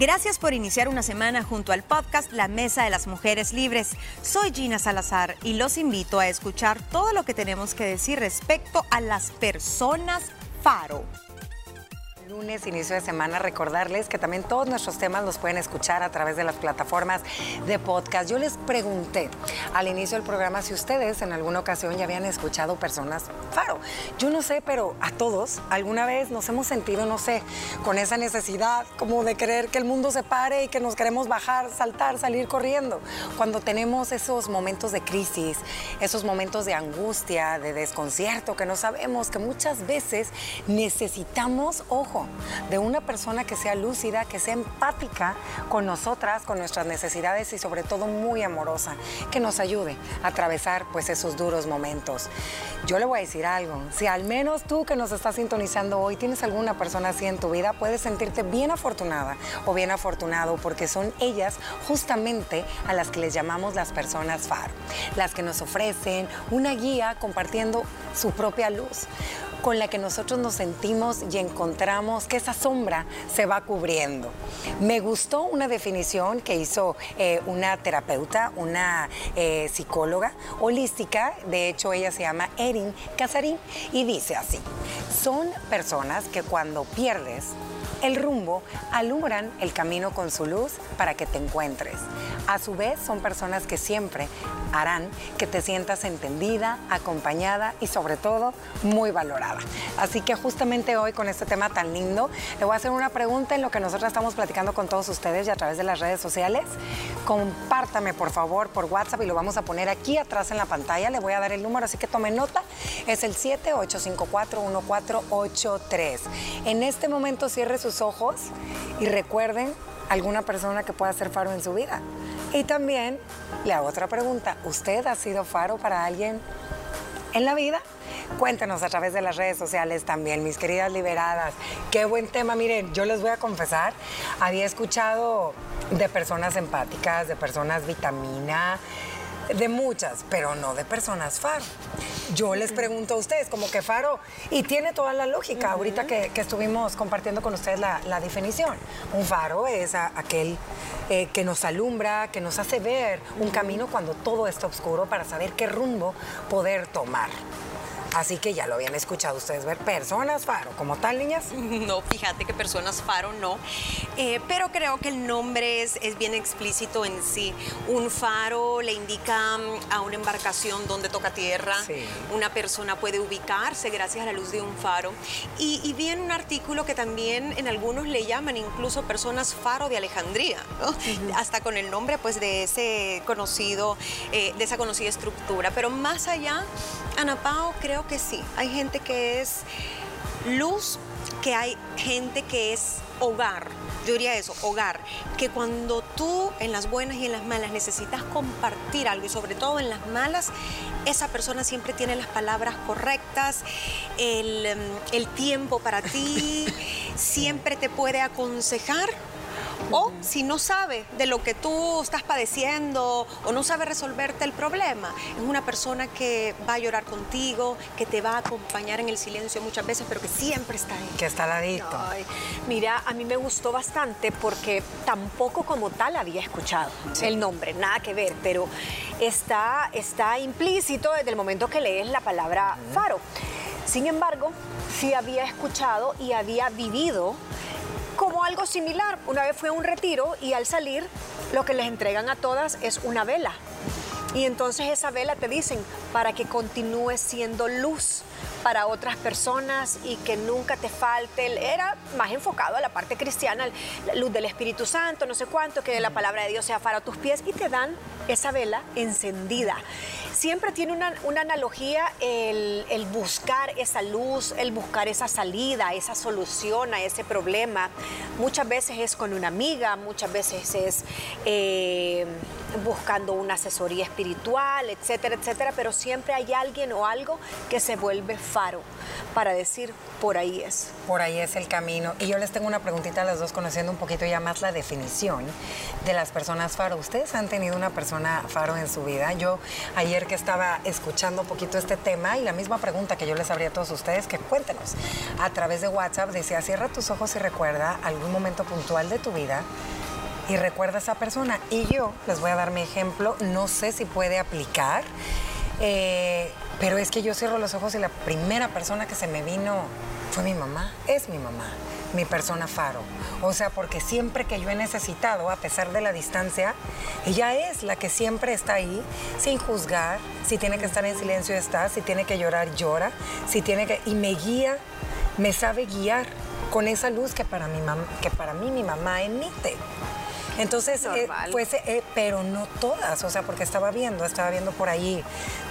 Gracias por iniciar una semana junto al podcast La Mesa de las Mujeres Libres. Soy Gina Salazar y los invito a escuchar todo lo que tenemos que decir respecto a las personas faro lunes, inicio de semana, recordarles que también todos nuestros temas los pueden escuchar a través de las plataformas de podcast. Yo les pregunté al inicio del programa si ustedes en alguna ocasión ya habían escuchado personas faro. Yo no sé, pero a todos alguna vez nos hemos sentido, no sé, con esa necesidad como de querer que el mundo se pare y que nos queremos bajar, saltar, salir corriendo. Cuando tenemos esos momentos de crisis, esos momentos de angustia, de desconcierto, que no sabemos, que muchas veces necesitamos, ojo, de una persona que sea lúcida, que sea empática con nosotras, con nuestras necesidades y sobre todo muy amorosa, que nos ayude a atravesar pues esos duros momentos. Yo le voy a decir algo, si al menos tú que nos estás sintonizando hoy tienes alguna persona así en tu vida, puedes sentirte bien afortunada o bien afortunado porque son ellas justamente a las que les llamamos las personas FAR, las que nos ofrecen una guía compartiendo su propia luz con la que nosotros nos sentimos y encontramos que esa sombra se va cubriendo. Me gustó una definición que hizo eh, una terapeuta, una eh, psicóloga holística, de hecho ella se llama Erin Casarín, y dice así, son personas que cuando pierdes el rumbo, alumbran el camino con su luz para que te encuentres. A su vez, son personas que siempre harán que te sientas entendida, acompañada y sobre todo muy valorada. Así que justamente hoy con este tema tan lindo, le voy a hacer una pregunta en lo que nosotros estamos platicando con todos ustedes y a través de las redes sociales. Compártame por favor por WhatsApp y lo vamos a poner aquí atrás en la pantalla. Le voy a dar el número, así que tome nota. Es el 78541483. En este momento cierre su ojos y recuerden alguna persona que pueda ser faro en su vida. Y también le hago otra pregunta. ¿Usted ha sido faro para alguien en la vida? Cuéntenos a través de las redes sociales también, mis queridas liberadas. Qué buen tema. Miren, yo les voy a confesar, había escuchado de personas empáticas, de personas vitamina, de muchas, pero no de personas faro. Yo les pregunto a ustedes, como que faro, y tiene toda la lógica, ahorita que, estuvimos compartiendo con ustedes la, definición. Un faro es aquel eh, que nos alumbra, que nos hace ver un camino cuando todo está oscuro para saber qué rumbo poder tomar. Así que ya lo habían escuchado ustedes ver. Personas faro, como tal, niñas. No, fíjate que personas faro no. Eh, pero creo que el nombre es, es, bien explícito en sí. Un faro le indica mm, a una embarcación donde toca tierra. Una persona puede ubicarse gracias a la luz de un faro. Y, y vi en un artículo que también en algunos le llaman incluso personas faro de Alejandría, hasta con el nombre pues de ese conocido, eh, de esa conocida estructura. Pero más allá, Ana Pao, creo que sí. Hay gente que es luz, que hay gente que es hogar. Yo diría eso, hogar. Que cuando tú en las buenas y en las malas necesitas compartir algo y sobre todo en las malas, esa persona siempre tiene las palabras correctas, el, em, el tiempo para ti, siempre te puede aconsejar o si no sabe de lo que tú estás padeciendo o no sabe resolverte el problema, es una persona que va a llorar contigo, que te va a acompañar en el silencio muchas veces, pero que siempre está ahí. Que está al ladito. mira, a mí me gustó bastante porque tampoco como tal había escuchado el nombre, nada que ver, pero está, está implícito desde el momento que lees la palabra faro. Sin embargo, sí había escuchado y había vivido como algo similar. Una vez fue a un retiro y al salir lo que les entregan a todas es una vela. Y entonces esa vela te dicen para que continúes siendo luz para otras personas y que nunca te falte. Era más enfocado a la parte cristiana, la luz del Espíritu Santo, no sé cuánto, que la palabra de Dios sea para tus pies y te dan esa vela encendida siempre tiene una, analogía el, buscar esa luz, el buscar esa salida, esa solución a ese problema. Muchas veces es con una amiga, muchas veces es eh, buscando una asesoría espiritual, etcétera, etcétera, pero siempre hay alguien o algo que se vuelve faro para decir, por ahí es. Por ahí es el camino. Y yo les tengo una preguntita a las dos, conociendo un poquito ya más la definición de las personas faro. ¿Ustedes han tenido una persona faro en su vida? Yo ayer que estaba escuchando un poquito este tema y la misma pregunta que yo les abría a todos ustedes, que cuéntenos. A través de WhatsApp decía, cierra tus ojos y recuerda algún momento puntual de tu vida y recuerda a esa persona. Y yo les voy a dar mi ejemplo, no sé si puede aplicar, eh, pero es que yo cierro los ojos y la primera persona que se me vino fue mi mamá, es mi mamá mi persona faro. O sea, porque siempre que yo he necesitado, a pesar de la distancia, ella es la que siempre está ahí, sin juzgar. Si tiene que estar en silencio, está. Si tiene que llorar, llora. Si tiene que... Y me guía, me sabe guiar con esa luz que para, mi que para mí mi mamá emite. Entonces, eh, pues, eh, pero no todas, o sea, porque estaba viendo, estaba viendo por ahí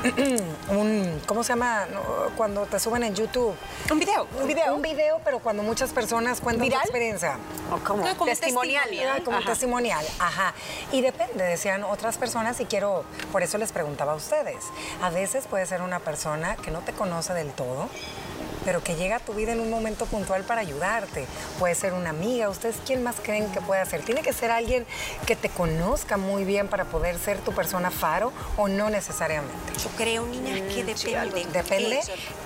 un, ¿cómo se llama? Cuando te suben en YouTube. Un video. Un video. Un video, pero cuando muchas personas cuentan su experiencia. O como, ah, testimonial. como testimonial, ajá. Y depende, decían otras personas y quiero, por eso les preguntaba a ustedes. A veces puede ser una persona que no te conoce del todo, pero que llega a tu vida en un momento puntual para ayudarte. Puede ser una amiga, ¿ustedes quién más creen que puede ser? ¿Tiene que ser alguien que te conozca muy bien para poder ser tu persona faro o no necesariamente? Yo creo, niña, que mm, depende. ¿Depende?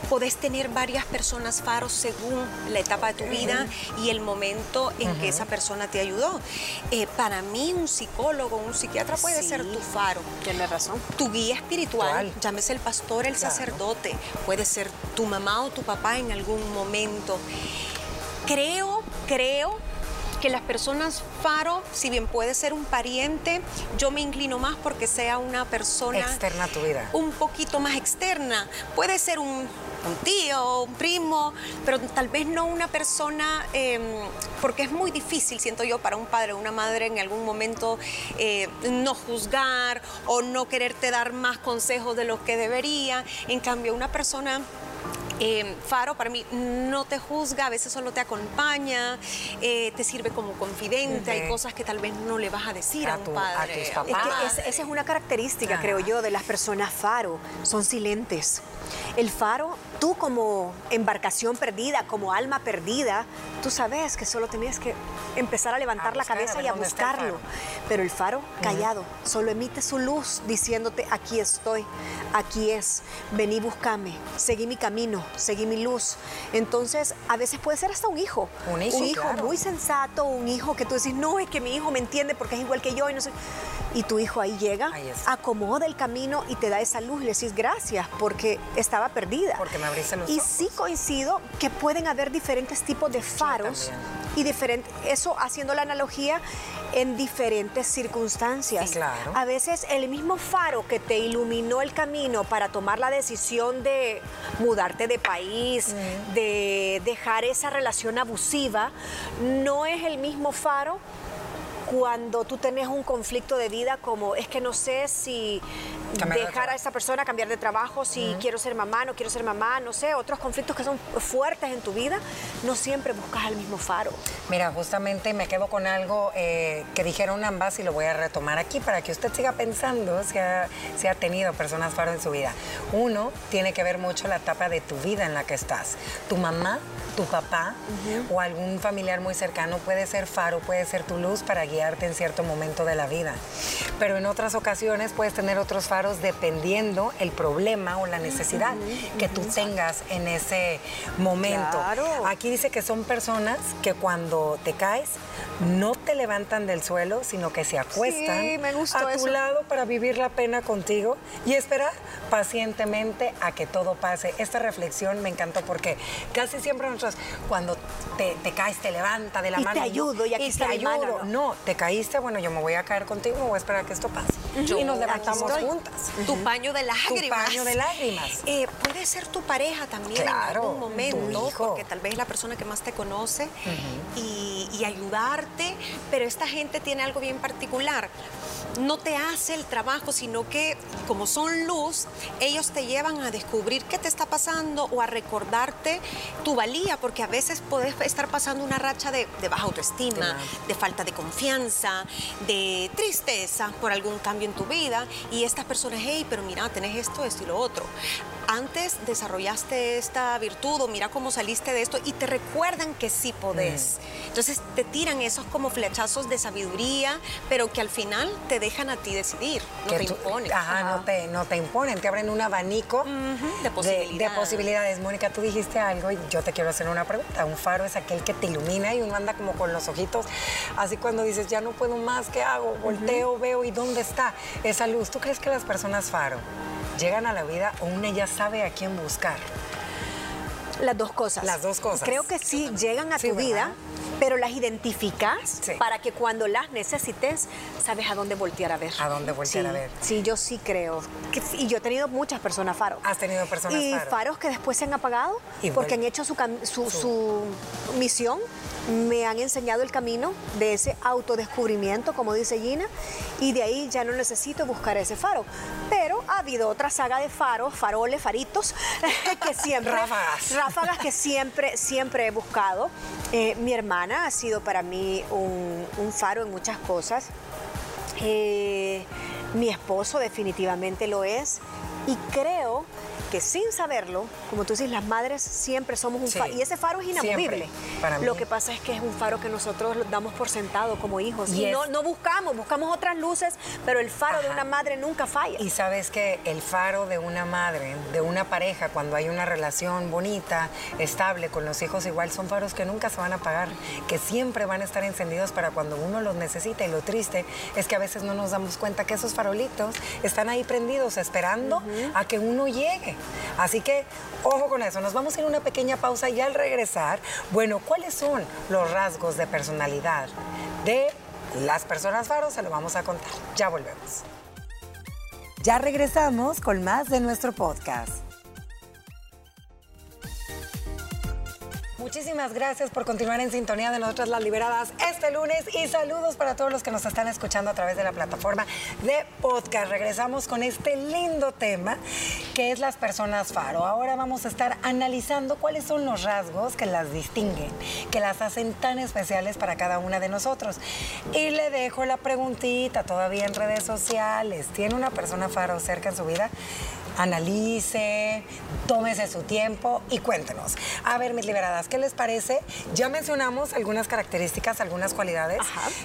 Puedes tener varias personas faros según la etapa de tu vida y el momento en que esa persona te ayudó. Eh, para mí, un psicólogo, un psiquiatra puede ser tu faro. Tienes razón. Tu guía espiritual, llámese el pastor, el sacerdote, puede ser tu mamá o tu papá en algún momento. Creo, creo que las personas faro, si bien puede ser un pariente, yo me inclino más porque sea una persona... Externa a tu vida. Un poquito más externa. Puede ser un, tío, un primo, pero tal vez no una persona, em, porque es muy difícil, siento yo, para un padre o una madre en algún momento eh, no juzgar o no quererte dar más consejos de lo que debería. En cambio, una persona Em, Faro para mí no te juzga, a veces solo te acompaña, eh, te sirve como confidente, hay cosas que tal vez no le vas a decir a, un padre. A esa es una característica, creo yo, de las personas Faro, son silentes. El Faro, tú como embarcación perdida, como alma perdida, tú sabes que solo tenías que empezar a levantar la cabeza y a buscarlo. Pero el Faro, callado, solo emite su luz diciéndote, aquí estoy, aquí es, vení, búscame, seguí mi camino, seguí mi luz. Entonces, a veces puede ser hasta un hijo. Un hijo, un hijo muy sensato, un hijo que tú decís, no, es que mi hijo me entiende porque es igual que yo y no sé. Y tu hijo ahí llega, acomoda el camino y te da esa luz. Le decís gracias porque estaba perdida. Porque me abriste los Y sí coincido que pueden haber diferentes tipos de faros y diferente, eso haciendo la analogía en diferentes circunstancias. claro. A veces el mismo faro que te iluminó el camino para tomar la decisión de mudarte de país, de dejar esa relación abusiva, no es el mismo faro cuando tú tenés un conflicto de vida como es que no sé si dejar a esa persona, cambiar de trabajo, si quiero ser mamá, no quiero ser mamá, no sé, otros conflictos que son fuertes en tu vida, no siempre buscas el mismo faro. Mira, justamente me quedo con algo eh, que dijeron ambas y lo voy a retomar aquí para que usted siga pensando si ha, si ha tenido personas faro en su vida. Uno, tiene que ver mucho la etapa de tu vida en la que estás. Tu mamá, tu papá o algún familiar muy cercano puede ser faro, puede ser tu luz para guiarte en cierto momento de la vida. Pero en otras ocasiones puedes tener otros faros dependiendo el problema o la necesidad que tú tengas en ese momento. Aquí dice que son personas que cuando te caes no te levantan del suelo, sino que se acuestan a tu lado para vivir la pena contigo y esperar pacientemente a que todo pase. Esta reflexión me encantó porque casi siempre nosotros cuando te, caes te levanta de la y mano. Te ayudo y aquí te ayudo. No, te caíste, bueno, yo me voy a caer contigo, me voy a esperar a que esto pase. y nos levantamos juntas. Tu paño de lágrimas. Tu paño de lágrimas. Eh, puede ser tu pareja también en algún momento, porque tal vez es la persona que más te conoce y, y ayudarte, pero esta gente tiene algo bien particular no te hace el trabajo, sino que como son luz, ellos te llevan a descubrir qué te está pasando o a recordarte tu valía, porque a veces puedes estar pasando una racha de, baja autoestima, de falta de confianza, de tristeza por algún cambio en tu vida y estas personas personas, hey, pero mira, tenés esto, esto y lo otro. Antes desarrollaste esta virtud o mira cómo saliste de esto y te recuerdan que sí podés. Mm. Entonces te tiran esos como flechazos de sabiduría, pero que al final te dejan a ti decidir, no te imponen. Ajá, No, te, no te imponen, te abren un abanico de, posibilidades. de, posibilidades. Mónica, tú dijiste algo y yo te quiero hacer una pregunta. Un faro es aquel que te ilumina y uno anda como con los ojitos, así cuando dices, ya no puedo más, ¿qué hago? Volteo, veo y ¿dónde está esa luz? ¿Tú crees que las personas faro llegan a la vida o una ya sabe a quién buscar? Las dos cosas. Las dos cosas. Creo que sí llegan a tu vida, pero las identificas para que cuando las necesites, sabes a dónde voltear a ver. A dónde voltear a ver. Sí, yo sí creo. y yo he tenido muchas personas faros. Has tenido personas y faros. que después se han apagado porque han hecho su, su misión me han enseñado el camino de ese autodescubrimiento, como dice Gina, y de ahí ya no necesito buscar ese faro. Pero ha habido otra saga de faros, faroles, faritos, que siempre... ráfagas. Ráfagas que siempre, siempre he buscado. Eh, mi hermana ha sido para mí un, faro en muchas cosas. Eh, mi esposo definitivamente lo es. Y creo que sin saberlo, como tú dices, las madres siempre somos un faro. Y ese faro es inamovible. Lo que pasa es que es un faro que nosotros damos por sentado como hijos. Y, no, no, buscamos, buscamos otras luces, pero el faro de una madre nunca falla. Y sabes que el faro de una madre, de una pareja, cuando hay una relación bonita, estable con los hijos, igual son faros que nunca se van a apagar, que siempre van a estar encendidos para cuando uno los necesita. Y lo triste es que a veces no nos damos cuenta que esos farolitos están ahí prendidos, esperando a que uno llegue. Así que ojo con eso, nos vamos a ir a una pequeña pausa y al regresar, bueno, ¿cuáles son los rasgos de personalidad de las personas faros? Se lo vamos a contar. Ya volvemos. Ya regresamos con más de nuestro podcast. Muchísimas gracias por continuar en sintonía de nosotras las liberadas este lunes y saludos para todos los que nos están escuchando a través de la plataforma de podcast. Regresamos con este lindo tema que es las personas faro. Ahora vamos a estar analizando cuáles son los rasgos que las distinguen, que las hacen tan especiales para cada una de nosotros. Y le dejo la preguntita todavía en redes sociales. ¿Tiene una persona faro cerca en su vida? Analice, tómese su tiempo y cuéntenos. A ver, mis liberadas, ¿qué les parece? Ya mencionamos algunas características, algunas cualidades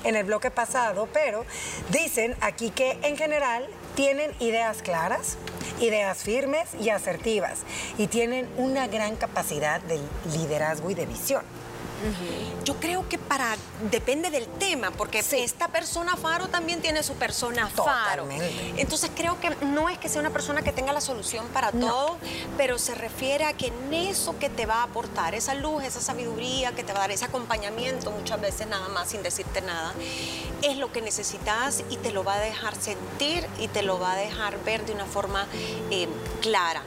en el bloque pasado, pero dicen aquí que en general tienen ideas claras, ideas firmes y asertivas y tienen una gran capacidad de liderazgo y de visión. Yo creo que para depende del tema, porque esta persona faro también tiene su persona faro. Entonces creo que no es que sea una persona que tenga la solución para todo, pero se refiere a que en eso que te va a aportar esa luz, esa sabiduría, que te va a dar ese acompañamiento, muchas veces nada más sin decirte nada, es lo que necesitas y te lo va a dejar sentir y te lo va a dejar ver de una forma eh, clara.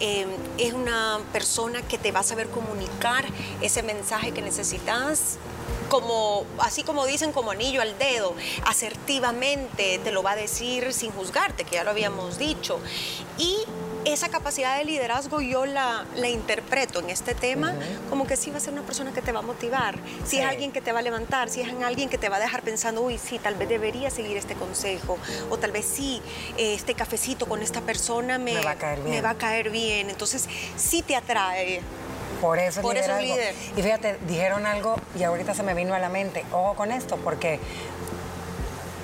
Eh, es una persona que te va a saber comunicar ese mensaje que necesitas necesitas como, así como dicen, como anillo al dedo, asertivamente te lo va a decir sin juzgarte, que ya lo habíamos dicho. Y esa capacidad de liderazgo yo la, la interpreto en este tema como que sí va a ser una persona que te va a motivar, si es alguien que te va a levantar, si es alguien que te va a dejar pensando, uy, sí, tal vez debería seguir este consejo, o tal vez sí, este cafecito con esta persona me, va a caer bien. Me va a caer bien. Entonces, sí te atrae. Por eso, Por eso líder. Y fíjate, dijeron algo y ahorita se me vino a la mente. Ojo con esto, porque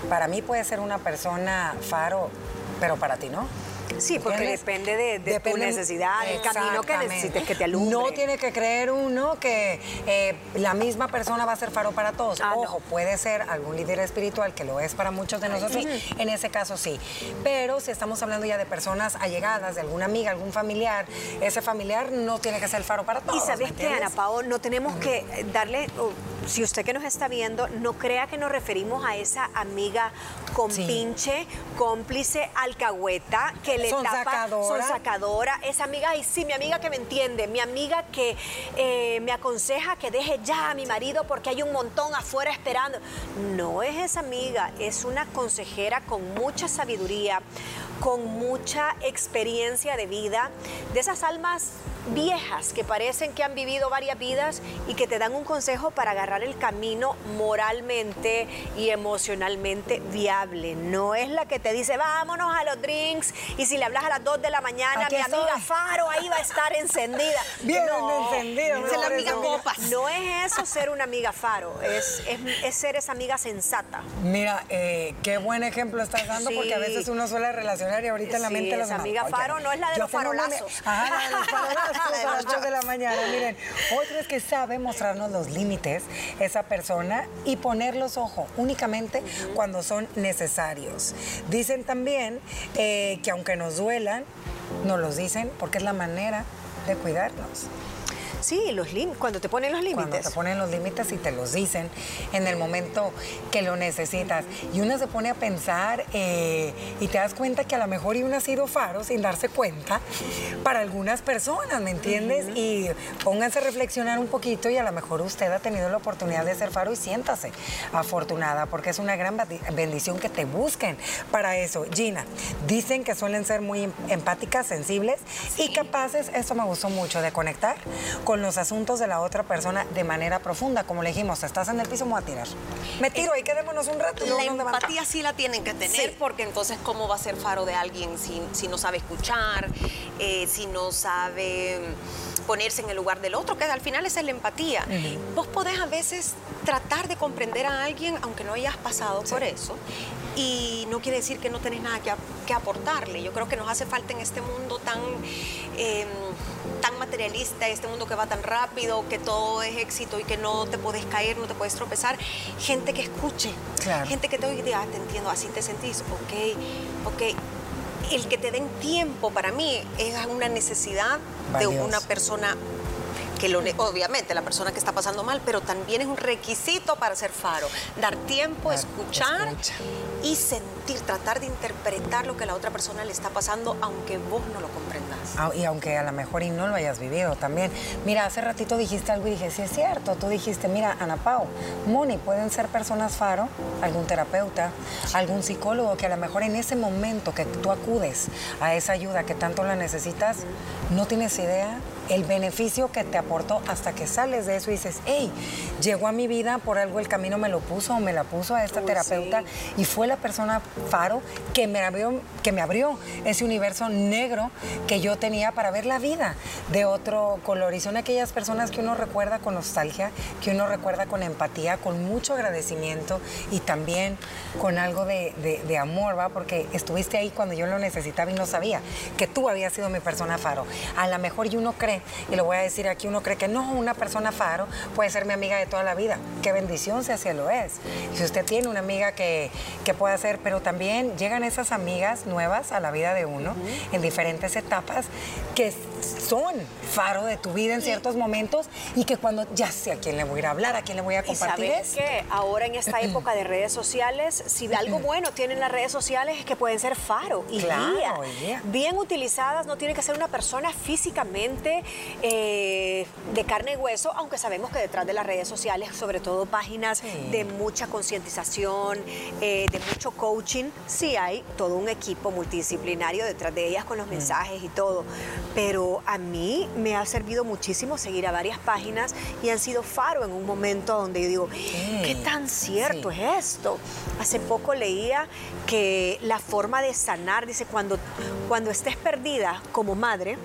para mí puede ser una persona faro, pero para ti no. Sí, porque depende de, tu necesidad, el camino que necesites que te alumbre. No tiene que creer uno que eh, la misma persona va a ser faro para todos. Ah, Ojo, puede ser algún líder espiritual que lo es para muchos de nosotros, en ese caso sí. Pero si estamos hablando ya de personas allegadas, de alguna amiga, algún familiar, ese familiar no tiene que ser el faro para todos. Y sabes que, Ana Pao, no tenemos que darle, si usted que nos está viendo, no crea que nos referimos a esa amiga con pinche, cómplice, alcahueta, que le son Son sacadora. Esa amiga, y sí, mi amiga que me entiende, mi amiga que eh, me aconseja que deje ya a mi marido porque hay un montón afuera esperando. No es esa amiga, es una consejera con mucha sabiduría, con mucha experiencia de vida, de esas almas viejas que parecen que han vivido varias vidas y que te dan un consejo para agarrar el camino moralmente y emocionalmente viable. No es la que te dice, vámonos a los drinks y si le hablas a las 2 de la mañana, mi amiga Faro ahí va a estar encendida. Bien encendida. No, la amiga Copas. No es eso ser una amiga Faro, es, es, ser esa amiga sensata. Mira, eh, qué buen ejemplo estás dando porque a veces uno suele relacionar y ahorita en la mente las amiga Faro no es la de los farolazos. Ajá, la de los farolazos a las 8 de la mañana. Miren, otro es que sabe mostrarnos los límites esa persona y poner los ojos únicamente cuando son necesarios. Dicen también eh, que aunque nos duelan, nos los dicen porque es la manera de cuidarnos. Sí, los cuando te ponen los límites. Cuando te ponen los límites y te los dicen en el momento que lo necesitas. Y uno se pone a pensar eh, y te das cuenta que a lo mejor y uno ha sido faro sin darse cuenta para algunas personas, ¿me entiendes? Y pónganse a reflexionar un poquito y a lo mejor usted ha tenido la oportunidad de ser faro y siéntase afortunada porque es una gran bendición que te busquen para eso. Gina, dicen que suelen ser muy em-, empáticas, sensibles y capaces, esto me gustó mucho, de conectar con los asuntos de la otra persona de manera profunda. Como le dijimos, estás en el piso, voy a tirar. Me tiro, ahí quedémonos un rato. La empatía sí la tienen que tener, porque entonces, ¿cómo va a ser faro de alguien si, si no sabe escuchar, eh, si no sabe ponerse en el lugar del otro? Que al final esa es la empatía. Vos podés a veces tratar de comprender a alguien, aunque no hayas pasado por eso, y no quiere decir que no tenés nada que, que, aportarle. Yo creo que nos hace falta en este mundo tan, em, tan materialista, este mundo que va tan rápido, que todo es éxito y que no te puedes caer, no te puedes tropezar, gente que escuche, gente que te oiga, ah, te entiendo, así te sentís, ok, ok. El que te den tiempo para mí es una necesidad de una persona que obviamente la persona que está pasando mal, pero también es un requisito para ser faro. Dar tiempo, escuchar y sentir, tratar de interpretar lo que la otra persona le está pasando, aunque vos no lo comprendas. Ah, y aunque a lo mejor y no lo hayas vivido también. Mira, hace ratito dijiste algo y dije, sí es cierto. Tú dijiste, mira, Ana Pau, Moni, pueden ser personas faro, algún terapeuta, algún psicólogo que a lo mejor en ese momento que tú acudes a esa ayuda que tanto la necesitas, no tienes idea el beneficio que te aportó hasta que sales de eso y dices, hey, llegó a mi vida, por algo el camino me lo puso o me la puso a esta terapeuta y fue la persona faro que me, abrió, que me abrió ese universo negro que yo tenía para ver la vida de otro color. Y son aquellas personas que uno recuerda con nostalgia, que uno recuerda con empatía, con mucho agradecimiento y también con algo de, de amor, ¿va? Porque estuviste ahí cuando yo lo necesitaba y no sabía que tú habías sido mi persona faro. A lo mejor y uno cree y lo voy a decir aquí, uno cree que no, una persona faro puede ser mi amiga de toda la vida. Qué bendición si así lo es. Si usted tiene una amiga que, que pueda ser, pero también llegan esas amigas nuevas a la vida de uno en diferentes etapas que son faro de tu vida en ciertos momentos y que cuando ya sé a quién le voy a ir a hablar, a quién le voy a compartir. ¿Y sabes que ahora en esta época de redes sociales, si algo bueno tienen las redes sociales es que pueden ser faro y guía. Bien utilizadas, no tiene que ser una persona físicamente eh, de carne y hueso, aunque sabemos que detrás de las redes sociales, sobre todo páginas de mucha concientización, eh, de mucho coaching, sí hay todo un equipo multidisciplinario detrás de ellas con los mm. mensajes y todo. Pero a mí me ha servido muchísimo seguir a varias páginas y han sido faro en un momento donde yo digo, ¿qué tan cierto es esto? Hace poco leía que la forma de sanar, dice, cuando, cuando estés perdida como madre,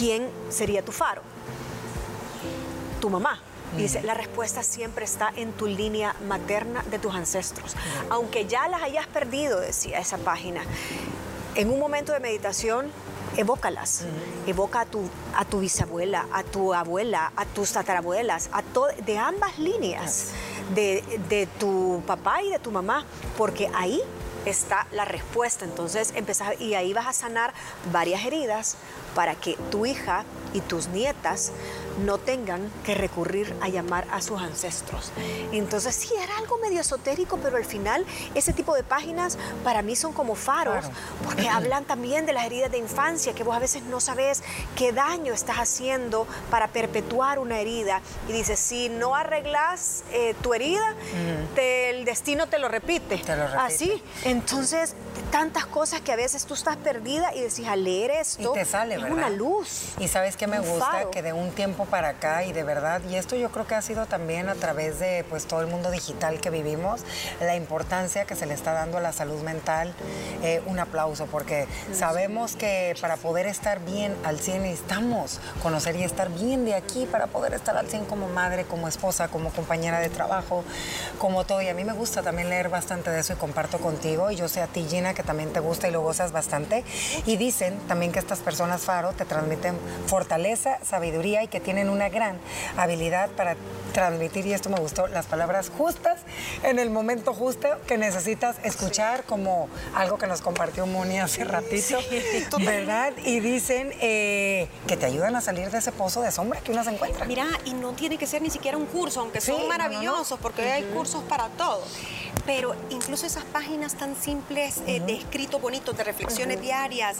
¿quién sería tu faro? Tu mamá. Y dice, la respuesta siempre está en tu línea materna de tus ancestros. Aunque ya las hayas perdido, decía esa página, en un momento de meditación, evócalas. Evoca a tu, a tu bisabuela, a tu abuela, a tus tatarabuelas, a de ambas líneas, de, de tu papá y de tu mamá, porque ahí está la respuesta. Entonces empezás y ahí vas a sanar varias heridas para que tu hija y tus nietas no tengan que recurrir a llamar a sus ancestros. Entonces sí, era algo medio esotérico, pero al final ese tipo de páginas para mí son como faros, porque hablan también de las heridas de infancia, que vos a veces no sabes qué daño estás haciendo para perpetuar una herida. Y dices, si no arreglas eh, tu herida, el destino te lo repite. Te lo repite. Así. Entonces, tantas cosas que a veces tú estás perdida y decís, al leer esto, y te sale, es ¿verdad? una luz. Y sabes que me gusta faro. que de un tiempo para acá y de verdad, y esto yo creo que ha sido también a través de pues todo el mundo digital que vivimos, la importancia que se le está dando a la salud mental, eh, un aplauso, porque sabemos que para poder estar bien al 100 necesitamos conocer y estar bien de aquí para poder estar al 100 como madre, como esposa, como compañera de trabajo, como todo. Y a mí me gusta también leer bastante de eso y comparto contigo. Y yo sé a ti, Gina, que también te gusta y lo gozas bastante. Y dicen también que estas personas faro te transmiten fortaleza, sabiduría y que tienen una gran habilidad para transmitir, y esto me gustó, las palabras justas en el momento justo que necesitas escuchar, como algo que nos compartió Moni hace ratito, ¿verdad? Y dicen eh, que te ayudan a salir de ese pozo de sombra que uno se encuentra. Mira, y no tiene que ser ni siquiera un curso, aunque Sí, son no, no. maravillosos, porque hay cursos para todo. Pero incluso esas páginas tan simples eh, de escritos bonitos, de reflexiones diarias,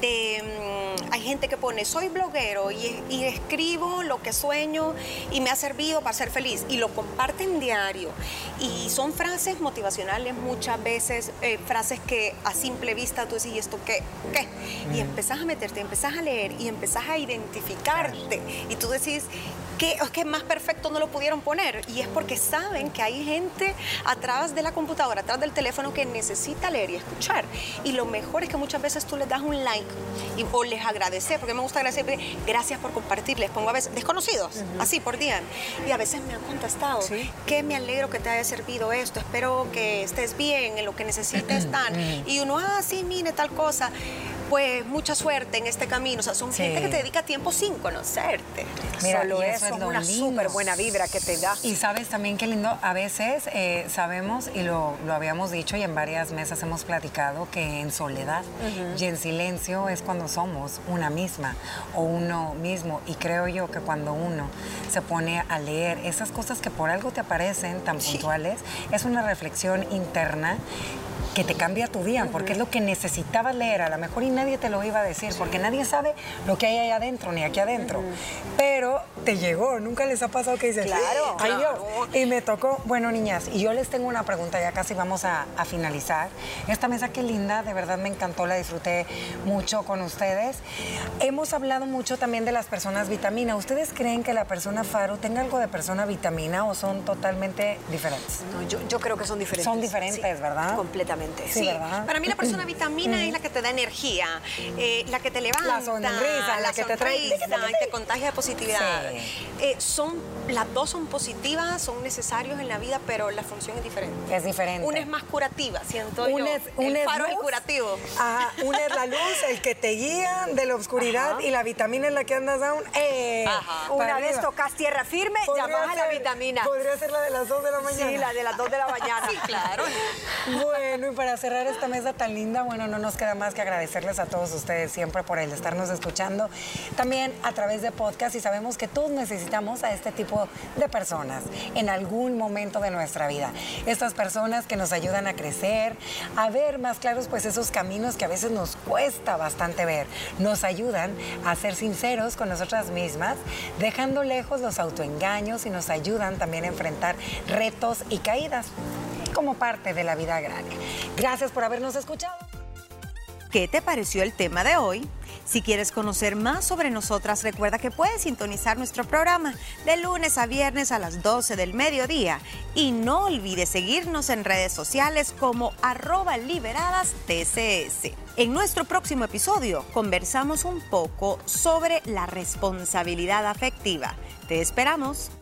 de mm, hay gente que pone soy bloguero y, y escribo lo que sueño y me ha servido para ser feliz y lo comparten diario. Y son frases motivacionales muchas veces, eh, frases que a simple vista tú decís, ¿y esto qué? ¿Qué? Y empezás a meterte, empezás a leer y empezás a identificarte. Y tú decís, que es que más perfecto no lo pudieron poner y es porque saben que hay gente atrás de la computadora, atrás del teléfono que necesita leer y escuchar. Y lo mejor es que muchas veces tú les das un like y, o les agradeces, porque me gusta agradecer, gracias por compartir, les pongo a veces desconocidos, así por día. Y a veces me han contestado, Sí. que me alegro que te haya servido esto, espero que estés bien, en lo que necesites tan. Y uno, ah, sí, mire tal cosa. Pues mucha suerte en este camino. O sea, son Sí. gente que te dedica tiempo sin conocerte. Mira, Solo eso, es es una súper buena vibra que te da. Y sabes también qué lindo, a veces eh, sabemos, y lo, lo habíamos dicho y en varias mesas hemos platicado, que en soledad y en silencio es cuando somos una misma o uno mismo. Y creo yo que cuando uno se pone a leer esas cosas que por algo te aparecen tan puntuales, es una reflexión interna que te cambia tu día, porque es lo que necesitabas leer, a lo mejor y nadie te lo iba a decir, porque nadie sabe lo que hay ahí adentro, ni aquí adentro. Pero te llegó, nunca les ha pasado que dices, Claro, ay claro. Dios, y me tocó, bueno niñas, y yo les tengo una pregunta, ya casi vamos a, a finalizar. Esta mesa qué linda, de verdad me encantó, la disfruté mucho con ustedes. Hemos hablado mucho también de las personas vitamina. ¿Ustedes creen que la persona faro tenga algo de persona vitamina o son totalmente diferentes? No, yo, yo creo que son diferentes. Son diferentes, ¿verdad? Completamente. Sí, Sí, ¿verdad? para mí la persona vitamina es la que te da energía, eh, la que te levanta, La sonrisa, la que te trae- sonrisa y te contagia de positividad. Sí. Eh, son, las dos son positivas, son necesarios en la vida, pero la función es diferente. Es diferente. Una es más curativa, siento Un yo. es, un el es faro es el luz. curativo. Ajá, una es la luz, el que te guía de la oscuridad y la vitamina en la que andas down. Eh, Ajá. Una vez arriba. tocas tierra firme, Podría llamas a la vitamina. Podría ser la de las 2 de la mañana. Sí, la de las 2 de la mañana. Sí, claro. Bueno, para cerrar esta mesa tan linda, bueno, no nos queda más que agradecerles a todos ustedes siempre por el estarnos escuchando, también a través de podcast y sabemos que todos necesitamos a este tipo de personas en algún momento de nuestra vida. Estas personas que nos ayudan a crecer, a ver más claros pues esos caminos que a veces nos cuesta bastante ver, nos ayudan a ser sinceros con nosotras mismas, dejando lejos los autoengaños y nos ayudan también a enfrentar retos y caídas como parte de la vida agraria. Gracias por habernos escuchado. ¿Qué te pareció el tema de hoy? Si quieres conocer más sobre nosotras, recuerda que puedes sintonizar nuestro programa de lunes a viernes a las 12 del mediodía. Y no olvides seguirnos en redes sociales como arroba liberadas TCS. En nuestro próximo episodio conversamos un poco sobre la responsabilidad afectiva. Te esperamos.